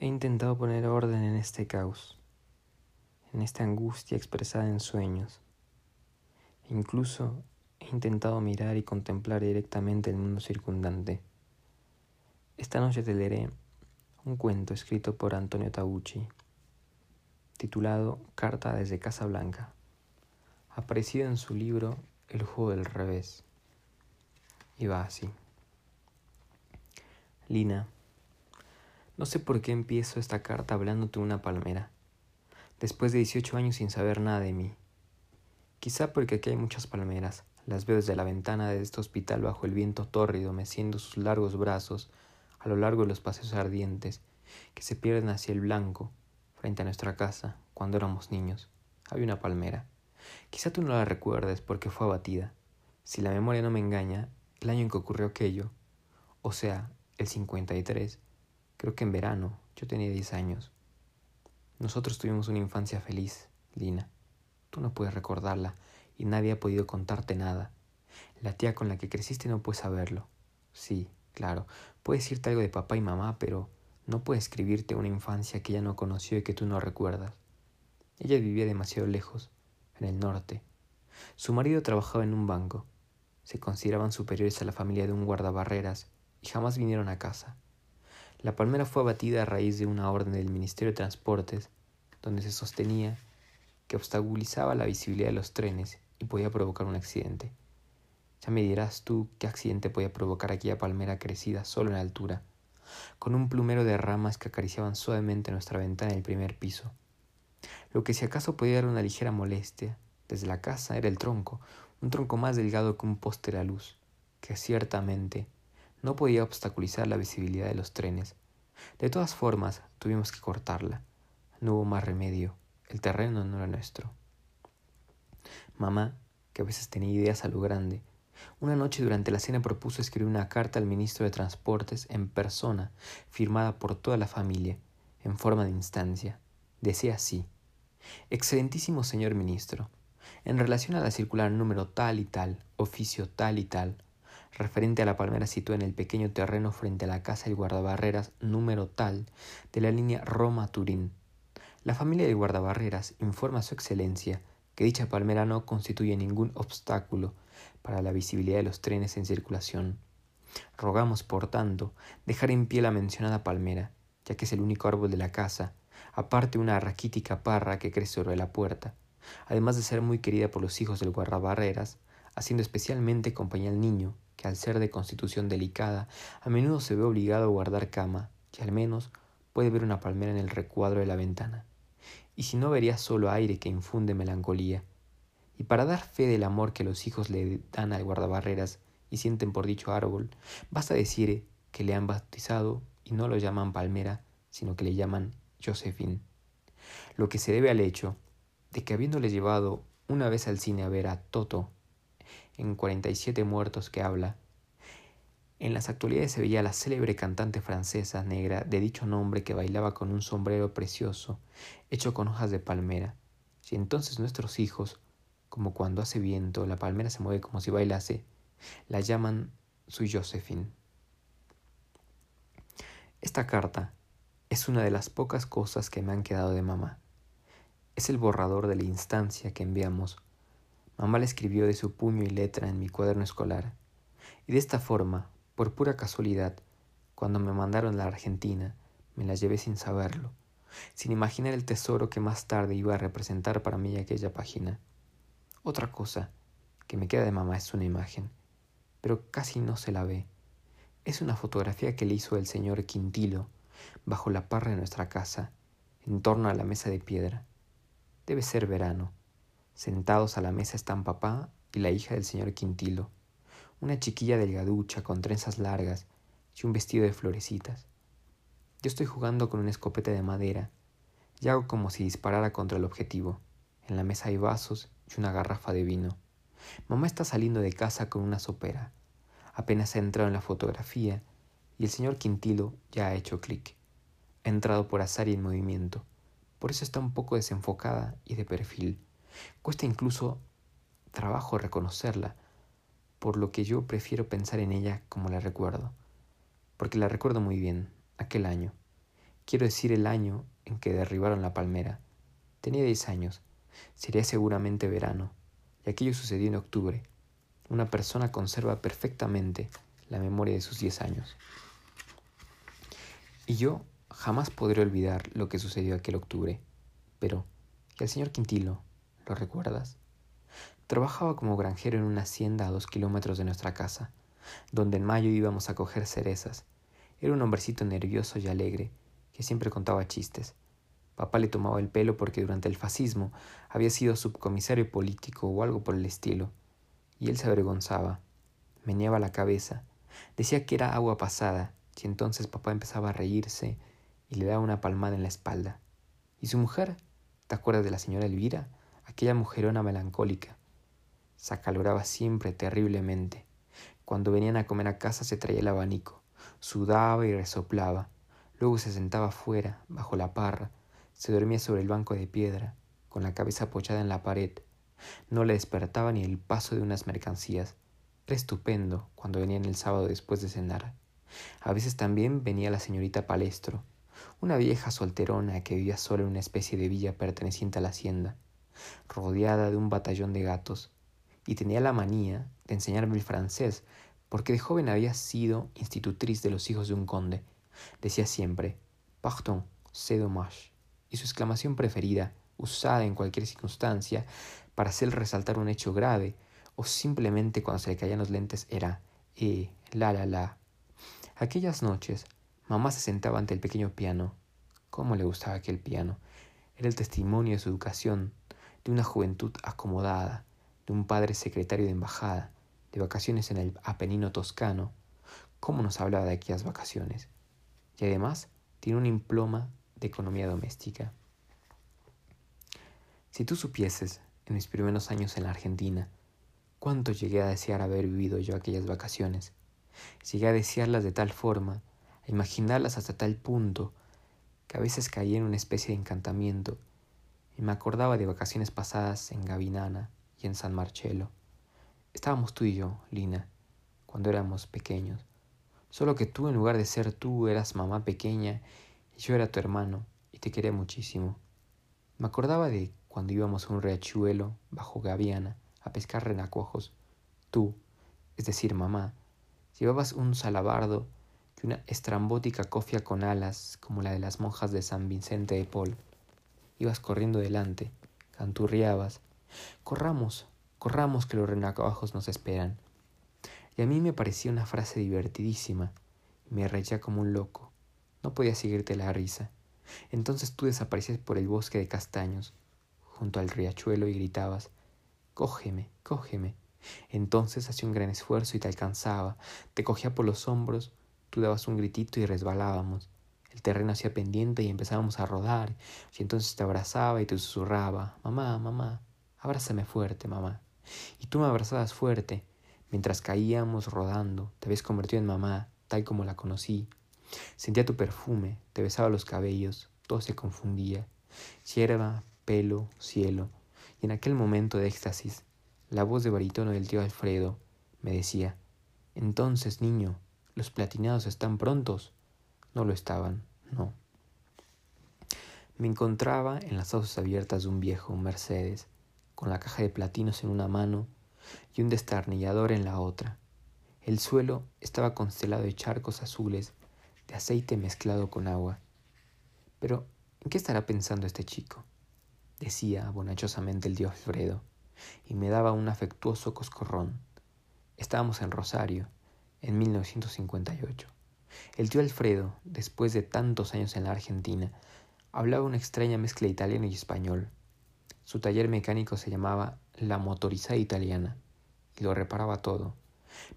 He intentado poner orden en este caos, en esta angustia expresada en sueños. Incluso he intentado mirar y contemplar directamente el mundo circundante. Esta noche te leeré un cuento escrito por Antonio Tabucci, titulado Carta desde Casa Blanca, aparecido en su libro El juego del revés. Y va así. Lina, no sé por qué empiezo esta carta hablándote de una palmera, después de 18 años sin saber nada de mí. Quizá porque aquí hay muchas palmeras, las veo desde la ventana de este hospital bajo el viento tórrido meciendo sus largos brazos a lo largo de los paseos ardientes que se pierden hacia el blanco frente a nuestra casa cuando éramos niños. Había una palmera. Quizá tú no la recuerdes porque fue abatida. Si la memoria no me engaña, el año en que ocurrió aquello, o sea, el 53, Creo que en verano, yo tenía 10 años. Nosotros tuvimos una infancia feliz, Lina. Tú no puedes recordarla y nadie ha podido contarte nada. La tía con la que creciste no puede saberlo. Sí, claro, puede decirte algo de papá y mamá, pero no puede escribirte una infancia que ella no conoció y que tú no recuerdas. Ella vivía demasiado lejos, en el norte. Su marido trabajaba en un banco. Se consideraban superiores a la familia de un guardabarreras y jamás vinieron a casa. La palmera fue abatida a raíz de una orden del Ministerio de Transportes, donde se sostenía que obstaculizaba la visibilidad de los trenes y podía provocar un accidente. Ya me dirás tú qué accidente podía provocar aquella palmera crecida solo en altura, con un plumero de ramas que acariciaban suavemente nuestra ventana en el primer piso. Lo que si acaso podía dar una ligera molestia desde la casa era el tronco, un tronco más delgado que un poste de la luz, que ciertamente no podía obstaculizar la visibilidad de los trenes. De todas formas, tuvimos que cortarla. No hubo más remedio. El terreno no era nuestro. Mamá, que a veces tenía ideas a lo grande, una noche durante la cena propuso escribir una carta al ministro de Transportes en persona, firmada por toda la familia, en forma de instancia. Decía así. Excelentísimo señor ministro, en relación a la circular número tal y tal, oficio tal y tal, referente a la palmera situada en el pequeño terreno frente a la casa del guardabarreras número tal de la línea Roma-Turín. La familia del guardabarreras informa a su excelencia que dicha palmera no constituye ningún obstáculo para la visibilidad de los trenes en circulación. Rogamos, por tanto, dejar en pie la mencionada palmera, ya que es el único árbol de la casa, aparte una raquítica parra que crece sobre la puerta, además de ser muy querida por los hijos del guardabarreras, haciendo especialmente compañía al niño, que al ser de constitución delicada, a menudo se ve obligado a guardar cama, y al menos puede ver una palmera en el recuadro de la ventana. Y si no vería solo aire que infunde melancolía. Y para dar fe del amor que los hijos le dan al guardabarreras y sienten por dicho árbol, basta decir que le han bautizado y no lo llaman palmera, sino que le llaman Josephine. Lo que se debe al hecho de que habiéndole llevado una vez al cine a ver a Toto en 47 muertos que habla. En las actualidades se veía la célebre cantante francesa negra de dicho nombre que bailaba con un sombrero precioso hecho con hojas de palmera. Si entonces nuestros hijos, como cuando hace viento la palmera se mueve como si bailase, la llaman su Josephine. Esta carta es una de las pocas cosas que me han quedado de mamá. Es el borrador de la instancia que enviamos Mamá la escribió de su puño y letra en mi cuaderno escolar. Y de esta forma, por pura casualidad, cuando me mandaron a la Argentina, me la llevé sin saberlo, sin imaginar el tesoro que más tarde iba a representar para mí aquella página. Otra cosa que me queda de mamá es una imagen, pero casi no se la ve. Es una fotografía que le hizo el señor Quintilo bajo la parra de nuestra casa, en torno a la mesa de piedra. Debe ser verano Sentados a la mesa están papá y la hija del señor Quintilo, una chiquilla delgaducha con trenzas largas y un vestido de florecitas. Yo estoy jugando con una escopeta de madera y hago como si disparara contra el objetivo. En la mesa hay vasos y una garrafa de vino. Mamá está saliendo de casa con una sopera. Apenas ha entrado en la fotografía y el señor Quintilo ya ha hecho clic. Ha entrado por azar y en movimiento. Por eso está un poco desenfocada y de perfil. Cuesta incluso trabajo reconocerla, por lo que yo prefiero pensar en ella como la recuerdo, porque la recuerdo muy bien, aquel año. Quiero decir el año en que derribaron la palmera. Tenía diez años. Sería seguramente verano. Y aquello sucedió en octubre. Una persona conserva perfectamente la memoria de sus diez años. Y yo jamás podré olvidar lo que sucedió aquel octubre. Pero, ¿y al señor Quintilo? ¿Lo recuerdas? Trabajaba como granjero en una hacienda a dos kilómetros de nuestra casa, donde en mayo íbamos a coger cerezas. Era un hombrecito nervioso y alegre, que siempre contaba chistes. Papá le tomaba el pelo porque durante el fascismo había sido subcomisario político o algo por el estilo, y él se avergonzaba, meneaba la cabeza, decía que era agua pasada, y entonces papá empezaba a reírse y le daba una palmada en la espalda. ¿Y su mujer? ¿Te acuerdas de la señora Elvira? Aquella mujerona melancólica. Se acaloraba siempre terriblemente. Cuando venían a comer a casa se traía el abanico, sudaba y resoplaba. Luego se sentaba fuera, bajo la parra, se dormía sobre el banco de piedra, con la cabeza apoyada en la pared. No le despertaba ni el paso de unas mercancías. Era estupendo cuando venían el sábado después de cenar. A veces también venía la señorita Palestro, una vieja solterona que vivía sola en una especie de villa perteneciente a la hacienda, rodeada de un batallón de gatos, y tenía la manía de enseñarme el francés, porque de joven había sido institutriz de los hijos de un conde. Decía siempre, Pardon, c'est dommage, y su exclamación preferida, usada en cualquier circunstancia, para hacer resaltar un hecho grave, o simplemente cuando se le caían los lentes, era, eh, la la la. Aquellas noches, Mamá se sentaba ante el pequeño piano. ¿Cómo le gustaba aquel piano? Era el testimonio de su educación, de una juventud acomodada, de un padre secretario de embajada, de vacaciones en el Apenino toscano. ¿Cómo nos hablaba de aquellas vacaciones? Y además tiene un diploma de economía doméstica. Si tú supieses, en mis primeros años en la Argentina, cuánto llegué a desear haber vivido yo aquellas vacaciones, llegué a desearlas de tal forma imaginarlas hasta tal punto que a veces caía en una especie de encantamiento y me acordaba de vacaciones pasadas en Gavinana y en San Marcello. Estábamos tú y yo, Lina, cuando éramos pequeños, solo que tú en lugar de ser tú eras mamá pequeña y yo era tu hermano y te quería muchísimo. Me acordaba de cuando íbamos a un riachuelo bajo Gaviana a pescar renacuajos. Tú, es decir, mamá, llevabas un salabardo y una estrambótica cofia con alas como la de las monjas de San Vicente de Paul. Ibas corriendo delante, canturriabas. Corramos, corramos que los renacuajos nos esperan. Y a mí me parecía una frase divertidísima, me reía como un loco. No podía seguirte la risa. Entonces tú desaparecías por el bosque de castaños, junto al riachuelo, y gritabas Cógeme, cógeme. Entonces hacía un gran esfuerzo y te alcanzaba, te cogía por los hombros Tú dabas un gritito y resbalábamos. El terreno hacía pendiente y empezábamos a rodar. Y entonces te abrazaba y te susurraba, mamá, mamá, abrázame fuerte, mamá. Y tú me abrazabas fuerte. Mientras caíamos rodando, te habías convertido en mamá, tal como la conocí. Sentía tu perfume, te besaba los cabellos, todo se confundía. Hierba, pelo, cielo. Y en aquel momento de éxtasis, la voz de barítono del tío Alfredo me decía, entonces, niño, ¿Los platinados están prontos? No lo estaban, no. Me encontraba en las hojas abiertas de un viejo Mercedes, con la caja de platinos en una mano y un destarnillador en la otra. El suelo estaba constelado de charcos azules de aceite mezclado con agua. Pero, ¿en qué estará pensando este chico? decía bonachosamente el tío Alfredo, y me daba un afectuoso coscorrón. Estábamos en Rosario, en 1958. El tío Alfredo, después de tantos años en la Argentina, hablaba una extraña mezcla italiano y español. Su taller mecánico se llamaba La Motorizada Italiana y lo reparaba todo,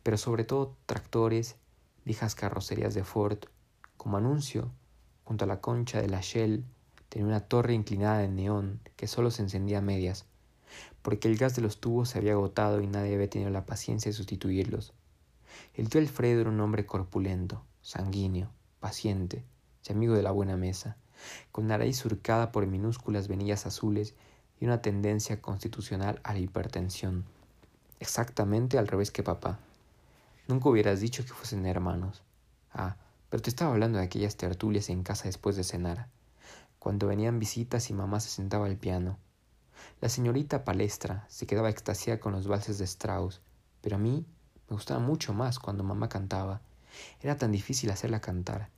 pero sobre todo tractores, viejas carrocerías de Ford. Como anuncio, junto a la concha de la Shell, tenía una torre inclinada de neón que solo se encendía a medias, porque el gas de los tubos se había agotado y nadie había tenido la paciencia de sustituirlos. El tío Alfredo era un hombre corpulento, sanguíneo, paciente y amigo de la buena mesa, con nariz surcada por minúsculas venillas azules y una tendencia constitucional a la hipertensión. Exactamente al revés que papá. Nunca hubieras dicho que fuesen hermanos. Ah, Pero te estaba hablando de aquellas tertulias en casa después de cenar, cuando venían visitas y mamá se sentaba al piano. La señorita Palestra se quedaba extasiada con los valses de Strauss, pero a mí me gustaba mucho más cuando mamá cantaba. Era tan difícil hacerla cantar.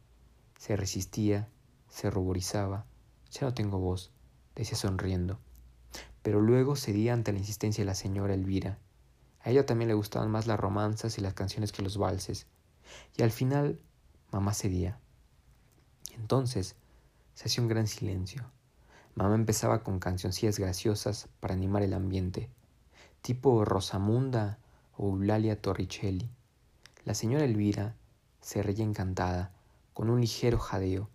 Se resistía, se ruborizaba. Ya no tengo voz, decía sonriendo. Pero luego cedía ante la insistencia de la señora Elvira. A ella también le gustaban más las romanzas y las canciones que los valses. Y al final Mamá cedía. Entonces se hacía un gran silencio. Mamá empezaba con cancioncillas graciosas para animar el ambiente, tipo Rosamunda o Eulalia Torricelli. La señora Elvira se reía encantada, con un ligero jadeo,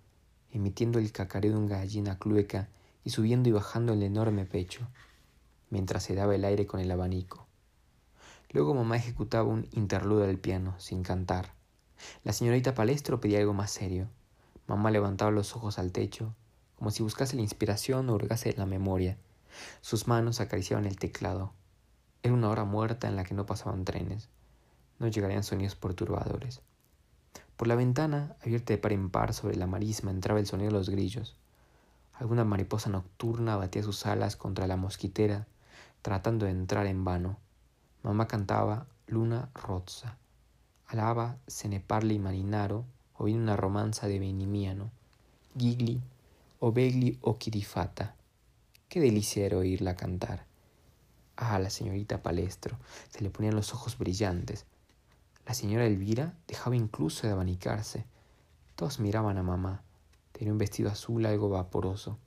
emitiendo el cacareo de una gallina clueca y subiendo y bajando el enorme pecho, mientras se daba el aire con el abanico. Luego mamá ejecutaba un interludio del piano, sin cantar, la señorita Palestro pedía algo más serio. Mamá levantaba los ojos al techo, como si buscase la inspiración o hurgase la memoria. Sus manos acariciaban el teclado. Era una hora muerta en la que no pasaban trenes. No llegarían sonidos perturbadores. Por la ventana, abierta de par en par sobre la marisma, entraba el sonido de los grillos. Alguna mariposa nocturna batía sus alas contra la mosquitera, tratando de entrar en vano. Mamá cantaba Luna Rozza alaba se ne parli marinaro, o bien una romanza de Benimiano, Gigli, o Begli o Kirifata. Qué delicia era oírla cantar. Ah, la señorita Palestro, se le ponían los ojos brillantes. La señora Elvira dejaba incluso de abanicarse. Todos miraban a mamá. Tenía un vestido azul algo vaporoso.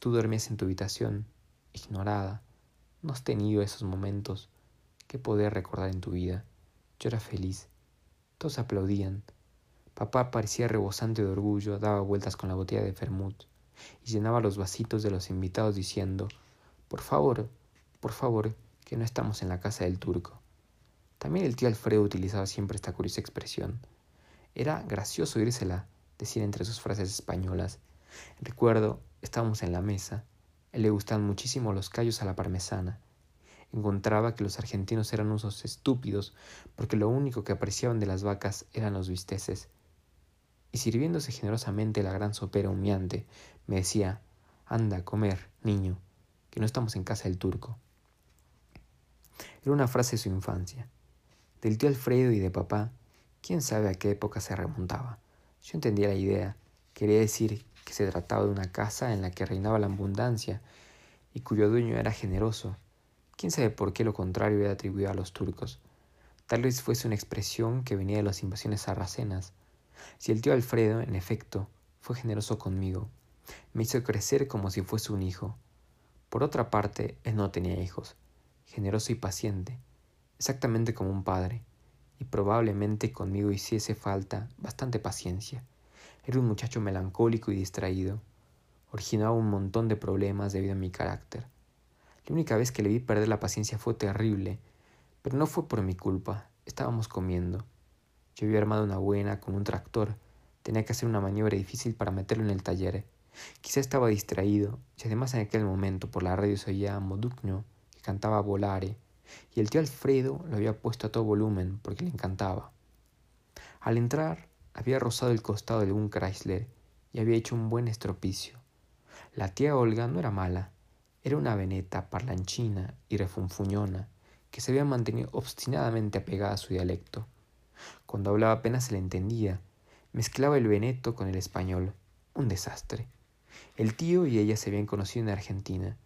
Tú dormías en tu habitación, ignorada. No has tenido esos momentos que poder recordar en tu vida. Yo era feliz. Todos aplaudían. Papá parecía rebosante de orgullo, daba vueltas con la botella de Fermut y llenaba los vasitos de los invitados diciendo Por favor, por favor, que no estamos en la casa del turco. También el tío Alfredo utilizaba siempre esta curiosa expresión. Era gracioso oírsela decir entre sus frases españolas. Recuerdo, estábamos en la mesa. él le gustaban muchísimo los callos a la parmesana encontraba que los argentinos eran usos estúpidos porque lo único que apreciaban de las vacas eran los bisteces. Y sirviéndose generosamente la gran sopera humeante, me decía, anda a comer, niño, que no estamos en casa del turco. Era una frase de su infancia. Del tío Alfredo y de papá, quién sabe a qué época se remontaba. Yo entendía la idea. Quería decir que se trataba de una casa en la que reinaba la abundancia y cuyo dueño era generoso Quién sabe por qué lo contrario era atribuido a los turcos. Tal vez fuese una expresión que venía de las invasiones sarracenas. Si el tío Alfredo, en efecto, fue generoso conmigo, me hizo crecer como si fuese un hijo. Por otra parte, él no tenía hijos, generoso y paciente, exactamente como un padre, y probablemente conmigo hiciese falta bastante paciencia. Era un muchacho melancólico y distraído. Originaba un montón de problemas debido a mi carácter. La única vez que le vi perder la paciencia fue terrible, pero no fue por mi culpa. Estábamos comiendo. Yo había armado una buena con un tractor. Tenía que hacer una maniobra difícil para meterlo en el taller. Quizá estaba distraído, y además en aquel momento por la radio se oía Modugno, que cantaba Volare, y el tío Alfredo lo había puesto a todo volumen porque le encantaba. Al entrar, había rozado el costado de un Chrysler y había hecho un buen estropicio. La tía Olga no era mala, era una veneta parlanchina y refunfuñona que se había mantenido obstinadamente apegada a su dialecto. Cuando hablaba apenas se le entendía. Mezclaba el veneto con el español. Un desastre. El tío y ella se habían conocido en Argentina.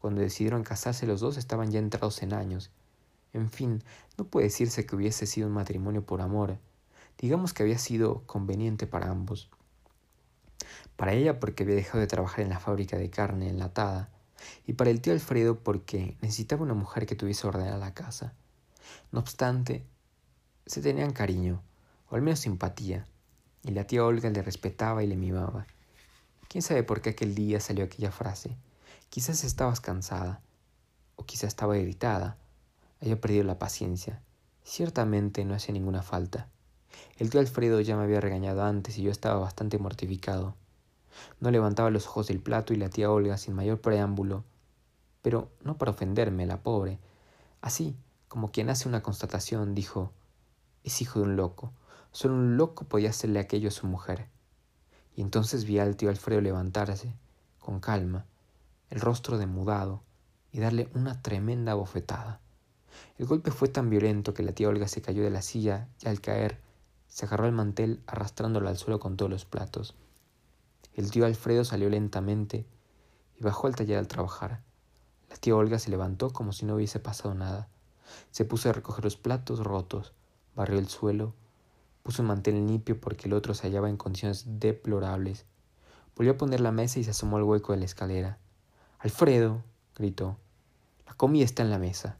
Cuando decidieron casarse los dos estaban ya entrados en años. En fin, no puede decirse que hubiese sido un matrimonio por amor. Digamos que había sido conveniente para ambos. Para ella porque había dejado de trabajar en la fábrica de carne enlatada y para el tío Alfredo porque necesitaba una mujer que tuviese ordenada la casa. No obstante, se tenían cariño, o al menos simpatía, y la tía Olga le respetaba y le mimaba. ¿Quién sabe por qué aquel día salió aquella frase? Quizás estabas cansada, o quizás estaba irritada, había perdido la paciencia. Ciertamente no hacía ninguna falta. El tío Alfredo ya me había regañado antes y yo estaba bastante mortificado. No levantaba los ojos del plato y la tía Olga sin mayor preámbulo, pero no para ofenderme, la pobre. Así, como quien hace una constatación, dijo Es hijo de un loco. Solo un loco podía hacerle aquello a su mujer. Y entonces vi al tío Alfredo levantarse, con calma, el rostro demudado, y darle una tremenda bofetada. El golpe fue tan violento que la tía Olga se cayó de la silla y al caer se agarró al mantel arrastrándolo al suelo con todos los platos. El tío Alfredo salió lentamente y bajó al taller al trabajar. La tía Olga se levantó como si no hubiese pasado nada. Se puso a recoger los platos rotos, barrió el suelo, puso un mantel limpio porque el otro se hallaba en condiciones deplorables. Volvió a poner la mesa y se asomó al hueco de la escalera. Alfredo, gritó, la comida está en la mesa.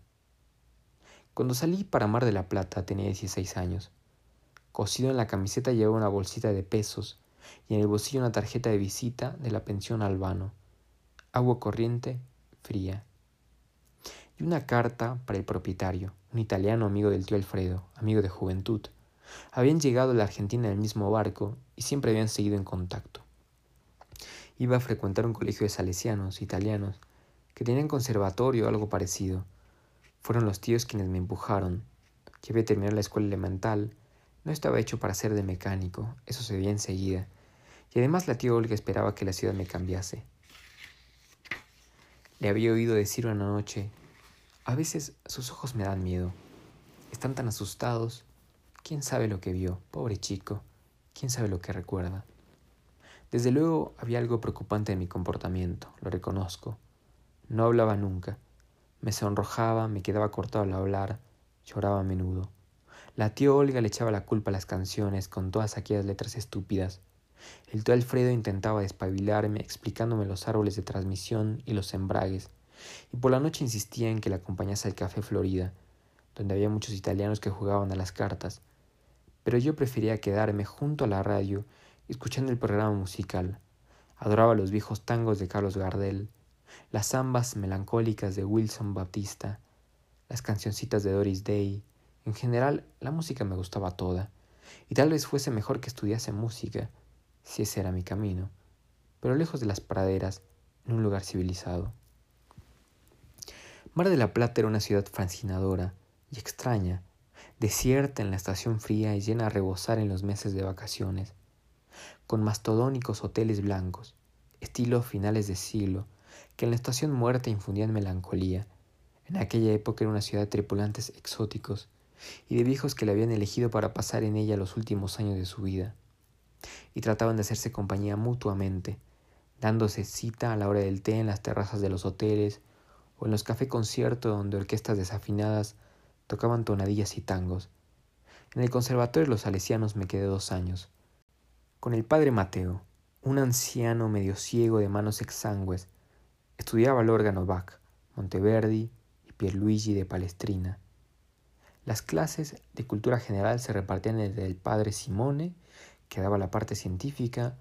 Cuando salí para Mar de la Plata tenía 16 años. Cosido en la camiseta llevaba una bolsita de pesos y en el bolsillo una tarjeta de visita de la pensión Albano. Agua corriente, fría. Y una carta para el propietario, un italiano amigo del tío Alfredo, amigo de juventud. Habían llegado a la Argentina en el mismo barco y siempre habían seguido en contacto. Iba a frecuentar un colegio de salesianos, italianos, que tenían conservatorio o algo parecido. Fueron los tíos quienes me empujaron. Que había terminado la escuela elemental no estaba hecho para ser de mecánico, eso se veía enseguida, y además la tía Olga esperaba que la ciudad me cambiase. Le había oído decir una noche, a veces sus ojos me dan miedo, están tan asustados, quién sabe lo que vio, pobre chico, quién sabe lo que recuerda. Desde luego había algo preocupante en mi comportamiento, lo reconozco. No hablaba nunca, me sonrojaba, me quedaba cortado al hablar, lloraba a menudo. La tía Olga le echaba la culpa a las canciones con todas aquellas letras estúpidas. El tío Alfredo intentaba despabilarme explicándome los árboles de transmisión y los embragues, y por la noche insistía en que la acompañase al Café Florida, donde había muchos italianos que jugaban a las cartas, pero yo prefería quedarme junto a la radio escuchando el programa musical. Adoraba los viejos tangos de Carlos Gardel, las zambas melancólicas de Wilson Baptista, las cancioncitas de Doris Day, en general, la música me gustaba toda, y tal vez fuese mejor que estudiase música, si ese era mi camino, pero lejos de las praderas, en un lugar civilizado. Mar de la Plata era una ciudad fascinadora y extraña, desierta en la estación fría y llena a rebosar en los meses de vacaciones, con mastodónicos hoteles blancos, estilo finales de siglo, que en la estación muerta infundían melancolía. En aquella época era una ciudad de tripulantes exóticos, y de viejos que le habían elegido para pasar en ella los últimos años de su vida, y trataban de hacerse compañía mutuamente, dándose cita a la hora del té en las terrazas de los hoteles o en los café concierto donde orquestas desafinadas tocaban tonadillas y tangos. En el conservatorio los salesianos me quedé dos años, con el padre Mateo, un anciano medio ciego de manos exangües, estudiaba el órgano Bach, Monteverdi y Pierluigi de Palestrina. Las clases de cultura general se repartían entre el padre Simone, que daba la parte científica,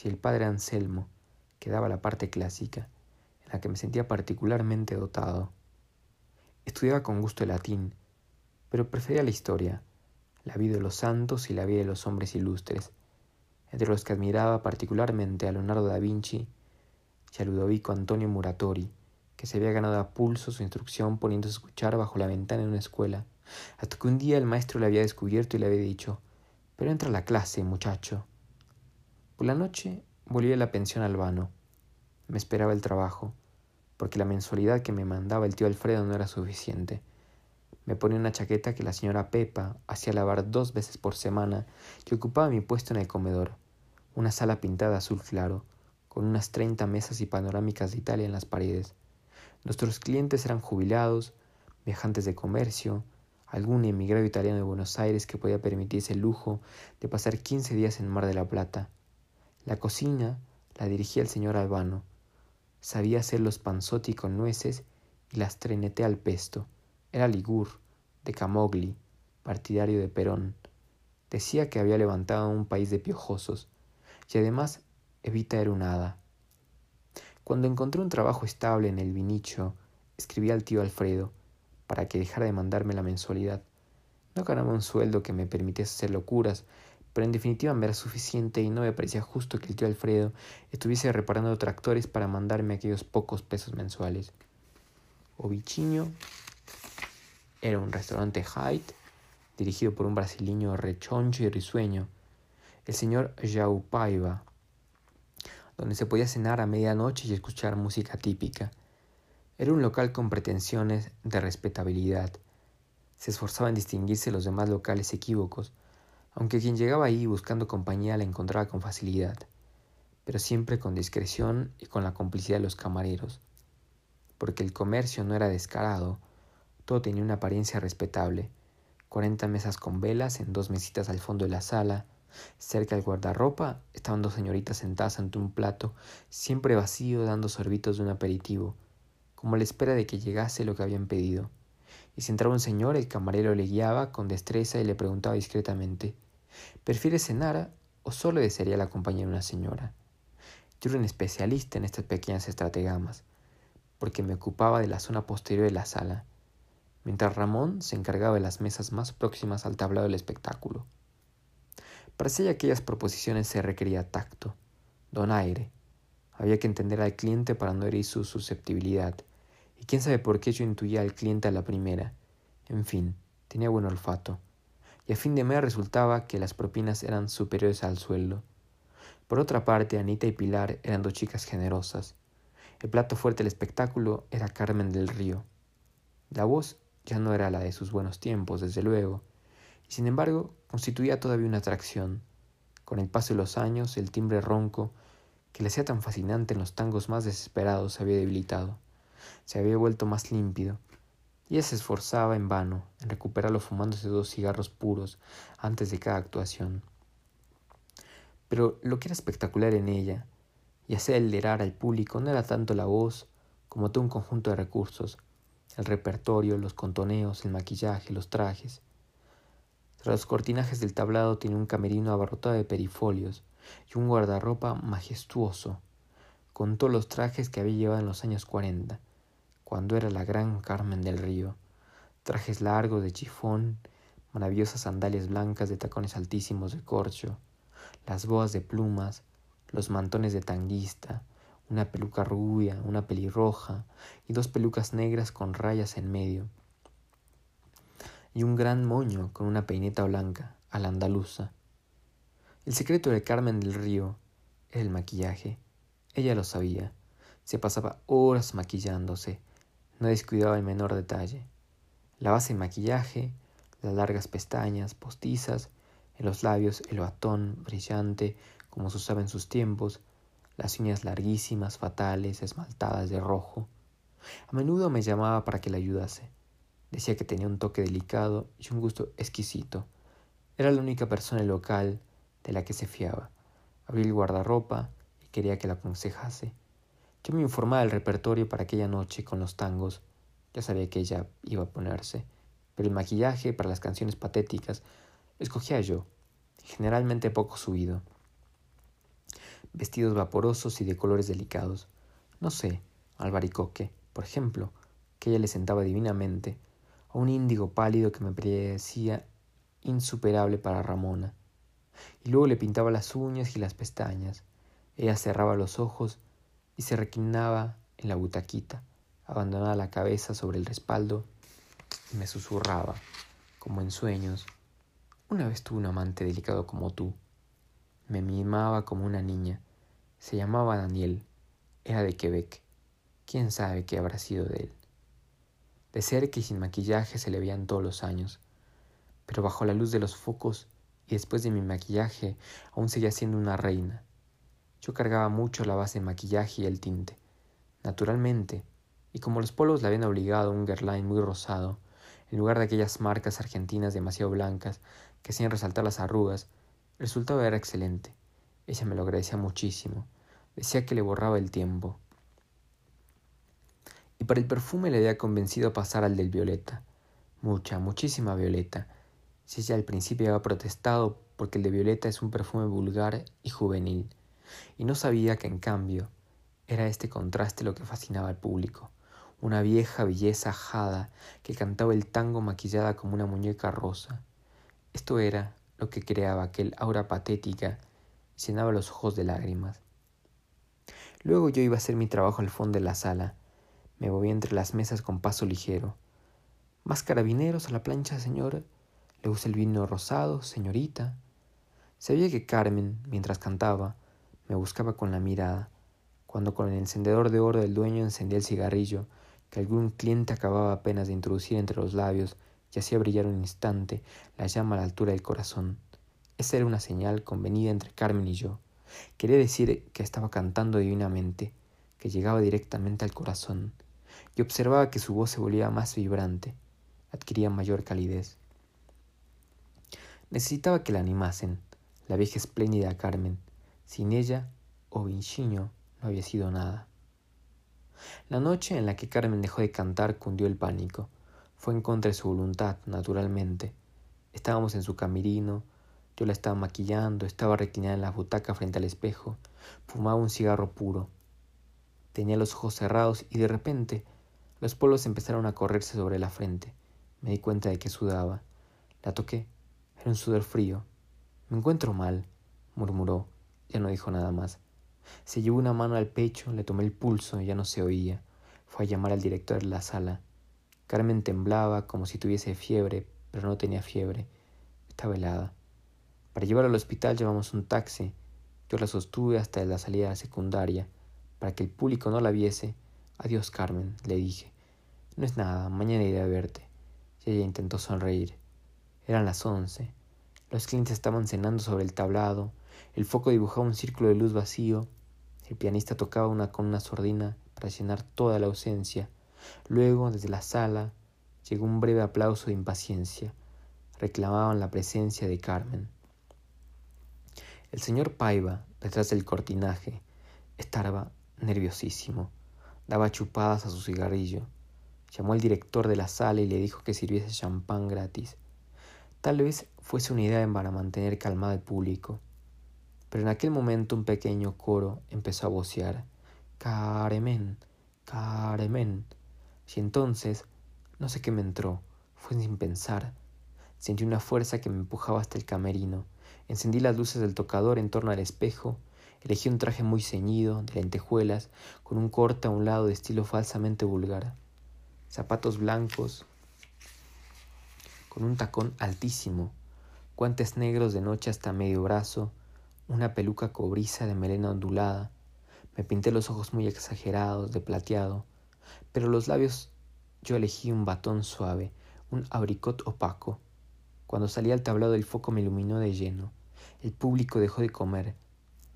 y el padre Anselmo, que daba la parte clásica, en la que me sentía particularmente dotado. Estudiaba con gusto el latín, pero prefería la historia, la vida de los santos y la vida de los hombres ilustres, entre los que admiraba particularmente a Leonardo da Vinci y a Ludovico Antonio Muratori, que se había ganado a pulso su instrucción poniéndose a escuchar bajo la ventana de una escuela hasta que un día el maestro le había descubierto y le había dicho, pero entra a la clase, muchacho. Por la noche volví a la pensión Albano. Me esperaba el trabajo, porque la mensualidad que me mandaba el tío Alfredo no era suficiente. Me ponía una chaqueta que la señora Pepa hacía lavar dos veces por semana y ocupaba mi puesto en el comedor, una sala pintada azul claro, con unas treinta mesas y panorámicas de Italia en las paredes. Nuestros clientes eran jubilados, viajantes de comercio, algún emigrado italiano de Buenos Aires que podía permitirse el lujo de pasar quince días en Mar de la Plata. La cocina la dirigía el señor Albano. Sabía hacer los panzotti con nueces y las trenete al pesto. Era ligur, de Camogli, partidario de Perón. Decía que había levantado un país de piojosos, y además Evita era. Cuando encontré un trabajo estable en el vinicho, escribí al tío Alfredo, para que dejara de mandarme la mensualidad. No ganaba un sueldo que me permitiese hacer locuras, pero en definitiva me era suficiente y no me parecía justo que el tío Alfredo estuviese reparando tractores para mandarme aquellos pocos pesos mensuales. Ovichiño era un restaurante Hyde dirigido por un brasileño rechoncho y risueño, el señor Jaupaiva, donde se podía cenar a medianoche y escuchar música típica. Era un local con pretensiones de respetabilidad. Se esforzaba en distinguirse de los demás locales equívocos, aunque quien llegaba ahí buscando compañía la encontraba con facilidad, pero siempre con discreción y con la complicidad de los camareros, porque el comercio no era descarado, todo tenía una apariencia respetable, cuarenta mesas con velas en dos mesitas al fondo de la sala, Cerca del guardarropa estaban dos señoritas sentadas ante un plato, siempre vacío, dando sorbitos de un aperitivo, como a la espera de que llegase lo que habían pedido. Y si entraba un señor, el camarero le guiaba con destreza y le preguntaba discretamente ¿Prefiere cenar o solo desearía la compañía de una señora? Yo era un especialista en estas pequeñas estrategamas, porque me ocupaba de la zona posterior de la sala, mientras Ramón se encargaba de las mesas más próximas al tablado del espectáculo. Para hacer aquellas proposiciones se requería tacto, donaire. Había que entender al cliente para no herir su susceptibilidad. Y quién sabe por qué yo intuía al cliente a la primera. En fin, tenía buen olfato. Y a fin de mes resultaba que las propinas eran superiores al sueldo. Por otra parte, Anita y Pilar eran dos chicas generosas. El plato fuerte del espectáculo era Carmen del Río. La voz ya no era la de sus buenos tiempos, desde luego, y sin embargo constituía todavía una atracción. Con el paso de los años, el timbre ronco, que le hacía tan fascinante en los tangos más desesperados, se había debilitado, se había vuelto más límpido, y se esforzaba en vano en recuperarlo fumándose dos cigarros puros antes de cada actuación. Pero lo que era espectacular en ella, y hacía delirar al público, no era tanto la voz como todo un conjunto de recursos, el repertorio, los contoneos, el maquillaje, los trajes, tras los cortinajes del tablado tiene un camerino abarrotado de perifolios y un guardarropa majestuoso, con todos los trajes que había llevado en los años cuarenta, cuando era la gran Carmen del Río. Trajes largos de chifón, maravillosas sandalias blancas de tacones altísimos de corcho, las boas de plumas, los mantones de tanguista, una peluca rubia, una pelirroja y dos pelucas negras con rayas en medio y un gran moño con una peineta blanca, a la andaluza. El secreto de Carmen del Río era el maquillaje. Ella lo sabía. Se pasaba horas maquillándose. No descuidaba el menor detalle. La base de maquillaje, las largas pestañas postizas, en los labios el batón brillante como se usaba en sus tiempos, las uñas larguísimas, fatales, esmaltadas de rojo. A menudo me llamaba para que la ayudase. Decía que tenía un toque delicado y un gusto exquisito. Era la única persona local de la que se fiaba. Abrí el guardarropa y quería que la aconsejase. Yo me informaba del repertorio para aquella noche con los tangos. Ya sabía que ella iba a ponerse, pero el maquillaje para las canciones patéticas escogía yo, generalmente poco subido. Vestidos vaporosos y de colores delicados. No sé, albaricoque, por ejemplo, que ella le sentaba divinamente, un índigo pálido que me parecía insuperable para Ramona. Y luego le pintaba las uñas y las pestañas. Ella cerraba los ojos y se reclinaba en la butaquita, abandonaba la cabeza sobre el respaldo y me susurraba, como en sueños. Una vez tuve un amante delicado como tú. Me mimaba como una niña. Se llamaba Daniel. Era de Quebec. ¿Quién sabe qué habrá sido de él? De cerca y sin maquillaje se le veían todos los años, pero bajo la luz de los focos y después de mi maquillaje aún seguía siendo una reina. Yo cargaba mucho la base de maquillaje y el tinte. Naturalmente, y como los polos la habían obligado a un guerlain muy rosado, en lugar de aquellas marcas argentinas demasiado blancas que hacían resaltar las arrugas, el resultado era excelente. Ella me lo agradecía muchísimo. Decía que le borraba el tiempo y para el perfume le había convencido pasar al del violeta. Mucha, muchísima violeta. Si ella al principio había protestado porque el de violeta es un perfume vulgar y juvenil, y no sabía que en cambio era este contraste lo que fascinaba al público. Una vieja belleza ajada que cantaba el tango maquillada como una muñeca rosa. Esto era lo que creaba aquel aura patética y llenaba los ojos de lágrimas. Luego yo iba a hacer mi trabajo al fondo de la sala, me moví entre las mesas con paso ligero. ¿Más carabineros a la plancha, señor? ¿Le gusta el vino rosado, señorita? Sabía que Carmen, mientras cantaba, me buscaba con la mirada. Cuando con el encendedor de oro del dueño encendía el cigarrillo, que algún cliente acababa apenas de introducir entre los labios y hacía brillar un instante la llama a la altura del corazón. Esa era una señal convenida entre Carmen y yo. Quería decir que estaba cantando divinamente, que llegaba directamente al corazón, y observaba que su voz se volvía más vibrante, adquiría mayor calidez. Necesitaba que la animasen, la vieja espléndida Carmen. Sin ella, Ovinchiño no había sido nada. La noche en la que Carmen dejó de cantar cundió el pánico. Fue en contra de su voluntad, naturalmente. Estábamos en su camerino, yo la estaba maquillando, estaba reclinada en la butaca frente al espejo, fumaba un cigarro puro. Tenía los ojos cerrados y de repente los polvos empezaron a correrse sobre la frente. Me di cuenta de que sudaba. La toqué. Era un sudor frío. Me encuentro mal, murmuró. Ya no dijo nada más. Se llevó una mano al pecho, le tomé el pulso, ya no se oía. Fue a llamar al director de la sala. Carmen temblaba como si tuviese fiebre, pero no tenía fiebre. Estaba helada. Para llevarla al hospital llevamos un taxi. Yo la sostuve hasta la salida secundaria. Para que el público no la viese. Adiós, Carmen, le dije. No es nada, mañana iré a verte. Y ella intentó sonreír. Eran las once. Los clientes estaban cenando sobre el tablado. El foco dibujaba un círculo de luz vacío. El pianista tocaba una con una sordina para llenar toda la ausencia. Luego, desde la sala, llegó un breve aplauso de impaciencia. Reclamaban la presencia de Carmen. El señor Paiva, detrás del cortinaje, estaba nerviosísimo. Daba chupadas a su cigarrillo. Llamó al director de la sala y le dijo que sirviese champán gratis. Tal vez fuese una idea para mantener calmado al público. Pero en aquel momento un pequeño coro empezó a vocear Carmen, Carmen. Y entonces, no sé qué me entró, fue sin pensar. Sentí una fuerza que me empujaba hasta el camerino. Encendí las luces del tocador en torno al espejo, elegí un traje muy ceñido, de lentejuelas, con un corte a un lado de estilo falsamente vulgar, zapatos blancos, con un tacón altísimo, guantes negros de noche hasta medio brazo, una peluca cobriza de melena ondulada. Me pinté los ojos muy exagerados, de plateado, pero los labios yo elegí un batón suave, un abricot opaco, cuando salí al tablado el foco me iluminó de lleno. El público dejó de comer.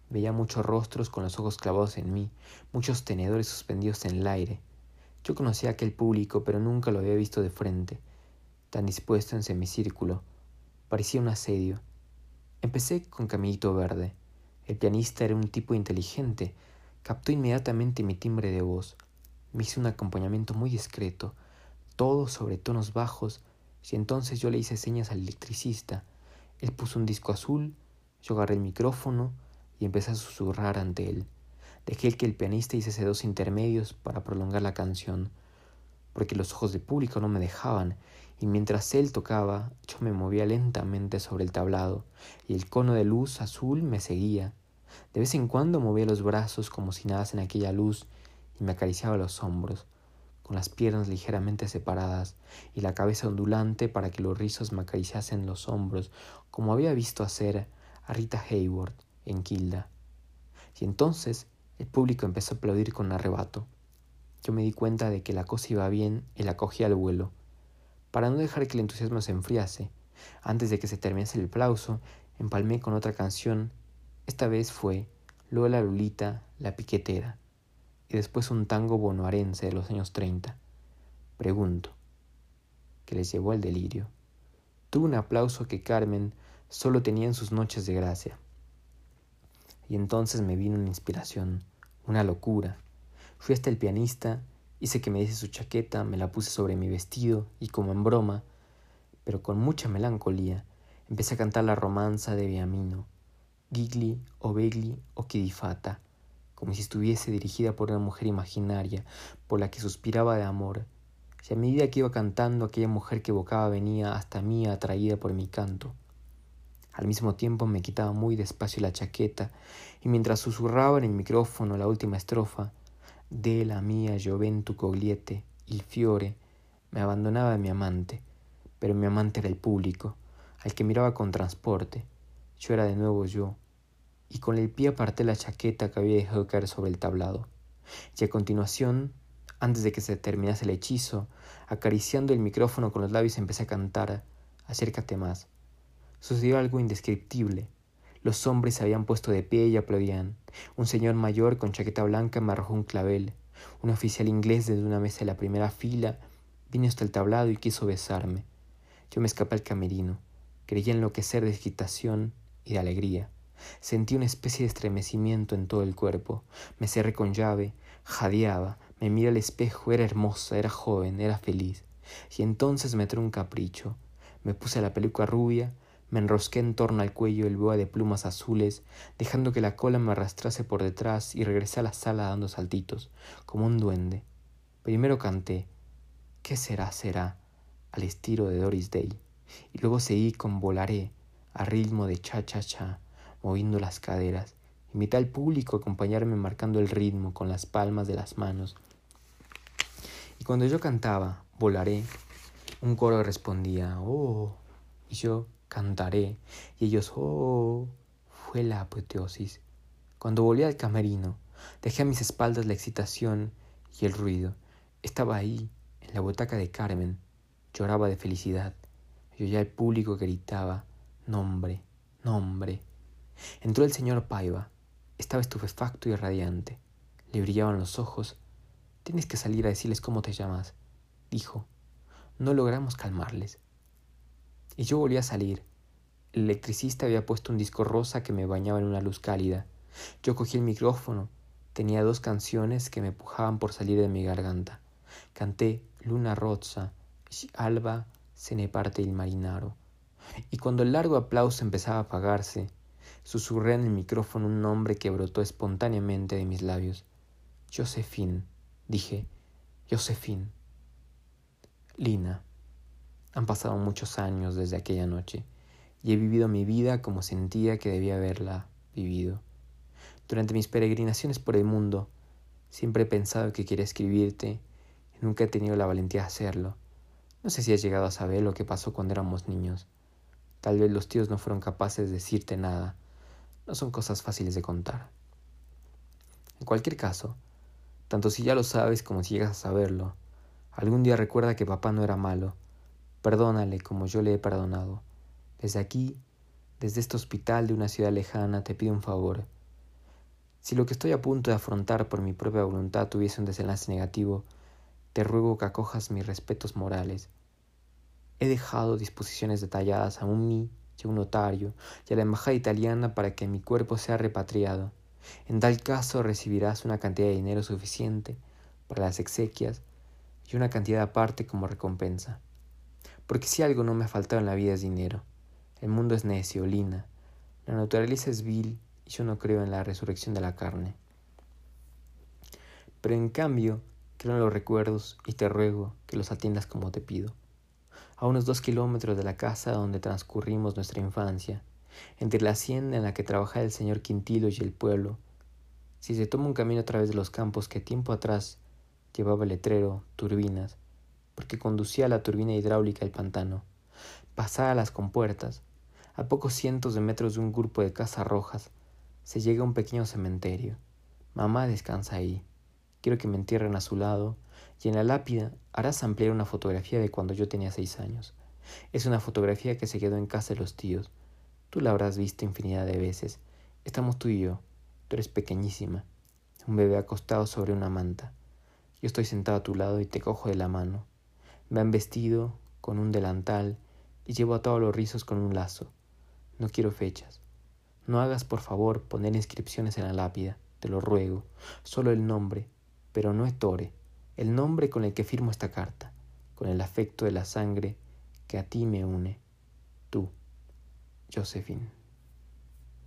Veía muchos rostros con los ojos clavados en mí, muchos tenedores suspendidos en el aire. Yo conocía aquel público, pero nunca lo había visto de frente, tan dispuesto en semicírculo. Parecía un asedio. Empecé con Camillito Verde. El pianista era un tipo inteligente. Captó inmediatamente mi timbre de voz. Me hizo un acompañamiento muy discreto, todo sobre tonos bajos y entonces yo le hice señas al electricista. Él puso un disco azul, yo agarré el micrófono y empecé a susurrar ante él. Dejé que el pianista hiciese dos intermedios para prolongar la canción, porque los ojos del público no me dejaban, y mientras él tocaba, yo me movía lentamente sobre el tablado, y el cono de luz azul me seguía. De vez en cuando movía los brazos como si nada en aquella luz, y me acariciaba los hombros con las piernas ligeramente separadas y la cabeza ondulante para que los rizos me acariciasen los hombros, como había visto hacer a Rita Hayward en Kilda. Y entonces el público empezó a aplaudir con arrebato. Yo me di cuenta de que la cosa iba bien y la cogí al vuelo. Para no dejar que el entusiasmo se enfriase, antes de que se terminase el aplauso, empalmé con otra canción. Esta vez fue Lola Lulita, la piquetera y después un tango bonoarense de los años 30. Pregunto, ¿qué les llevó al delirio? Tuve un aplauso que Carmen solo tenía en sus noches de gracia. Y entonces me vino una inspiración, una locura. Fui hasta el pianista, hice que me diese su chaqueta, me la puse sobre mi vestido y como en broma, pero con mucha melancolía, empecé a cantar la romanza de Viamino, Gigli o Begli o Kidifata, como si estuviese dirigida por una mujer imaginaria, por la que suspiraba de amor. Y a medida que iba cantando, aquella mujer que evocaba venía hasta mí atraída por mi canto. Al mismo tiempo me quitaba muy despacio la chaqueta, y mientras susurraba en el micrófono la última estrofa, de la mía tu cogliete, il fiore, me abandonaba mi amante, pero mi amante era el público. al que miraba con transporte. Yo era de nuevo yo, y con el pie aparté la chaqueta que había dejado caer sobre el tablado. Y a continuación, antes de que se terminase el hechizo, acariciando el micrófono con los labios empecé a cantar Acércate más. Sucedió algo indescriptible. Los hombres se habían puesto de pie y aplaudían. Un señor mayor con chaqueta blanca me arrojó un clavel. Un oficial inglés desde una mesa de la primera fila vino hasta el tablado y quiso besarme. Yo me escapé al camerino. Creía enloquecer de excitación y de alegría. Sentí una especie de estremecimiento en todo el cuerpo. Me cerré con llave, jadeaba, me miré al espejo, era hermosa, era joven, era feliz. Y entonces me entró un capricho. Me puse la peluca rubia, me enrosqué en torno al cuello el boa de plumas azules, dejando que la cola me arrastrase por detrás y regresé a la sala dando saltitos, como un duende. Primero canté ¿Qué será, será? al estilo de Doris Day, y luego seguí con Volaré, a ritmo de cha-cha-cha, moviendo las caderas. Invité al público a acompañarme marcando el ritmo con las palmas de las manos. Y cuando yo cantaba Volaré, un coro respondía Oh, y yo cantaré, y ellos Oh, fue la apoteosis. Cuando volví al camerino, dejé a mis espaldas la excitación y el ruido. Estaba ahí, en la butaca de Carmen, lloraba de felicidad. Y oía al público que gritaba Nombre, nombre. Entró el señor Paiva. Estaba estupefacto y radiante. Le brillaban los ojos. Tienes que salir a decirles cómo te llamas, dijo. No logramos calmarles. Y yo volví a salir. El electricista había puesto un disco rosa que me bañaba en una luz cálida. Yo cogí el micrófono. Tenía dos canciones que me pujaban por salir de mi garganta. Canté Luna Rozza Alba se ne parte il marinaro. Y cuando el largo aplauso empezaba a apagarse, susurré en el micrófono un nombre que brotó espontáneamente de mis labios. Josephine, dije, Josephine. Lina. Han pasado muchos años desde aquella noche y he vivido mi vida como sentía que debía haberla vivido. Durante mis peregrinaciones por el mundo, siempre he pensado que quería escribirte y nunca he tenido la valentía de hacerlo. No sé si has llegado a saber lo que pasó cuando éramos niños. Tal vez los tíos no fueron capaces de decirte nada. No son cosas fáciles de contar. En cualquier caso, tanto si ya lo sabes como si llegas a saberlo, algún día recuerda que papá no era malo. Perdónale como yo le he perdonado. Desde aquí, desde este hospital de una ciudad lejana, te pido un favor. Si lo que estoy a punto de afrontar por mi propia voluntad tuviese un desenlace negativo, te ruego que acojas mis respetos morales He dejado disposiciones detalladas a un mí y a un notario y a la embajada italiana para que mi cuerpo sea repatriado. En tal caso recibirás una cantidad de dinero suficiente para las exequias y una cantidad aparte como recompensa. Porque si algo no me ha faltado en la vida es dinero. El mundo es necio, Lina. La naturaleza es vil y yo no creo en la resurrección de la carne. Pero en cambio, creo en los recuerdos y te ruego que los atiendas como te pido a unos dos kilómetros de la casa donde transcurrimos nuestra infancia, entre la hacienda en la que trabajaba el señor Quintilo y el pueblo. Si se toma un camino a través de los campos que tiempo atrás llevaba letrero turbinas, porque conducía la turbina hidráulica del pantano, pasada las compuertas, a pocos cientos de metros de un grupo de casas rojas, se llega a un pequeño cementerio. Mamá descansa ahí. Quiero que me entierren a su lado y en la lápida harás ampliar una fotografía de cuando yo tenía seis años. Es una fotografía que se quedó en casa de los tíos. Tú la habrás visto infinidad de veces. Estamos tú y yo. Tú eres pequeñísima, un bebé acostado sobre una manta. Yo estoy sentado a tu lado y te cojo de la mano. Me han vestido con un delantal y llevo atados los rizos con un lazo. No quiero fechas. No hagas, por favor, poner inscripciones en la lápida, te lo ruego, solo el nombre, pero no Ettore, el nombre con el que firmo esta carta, con el afecto de la sangre que a ti me une, tú, Josephine.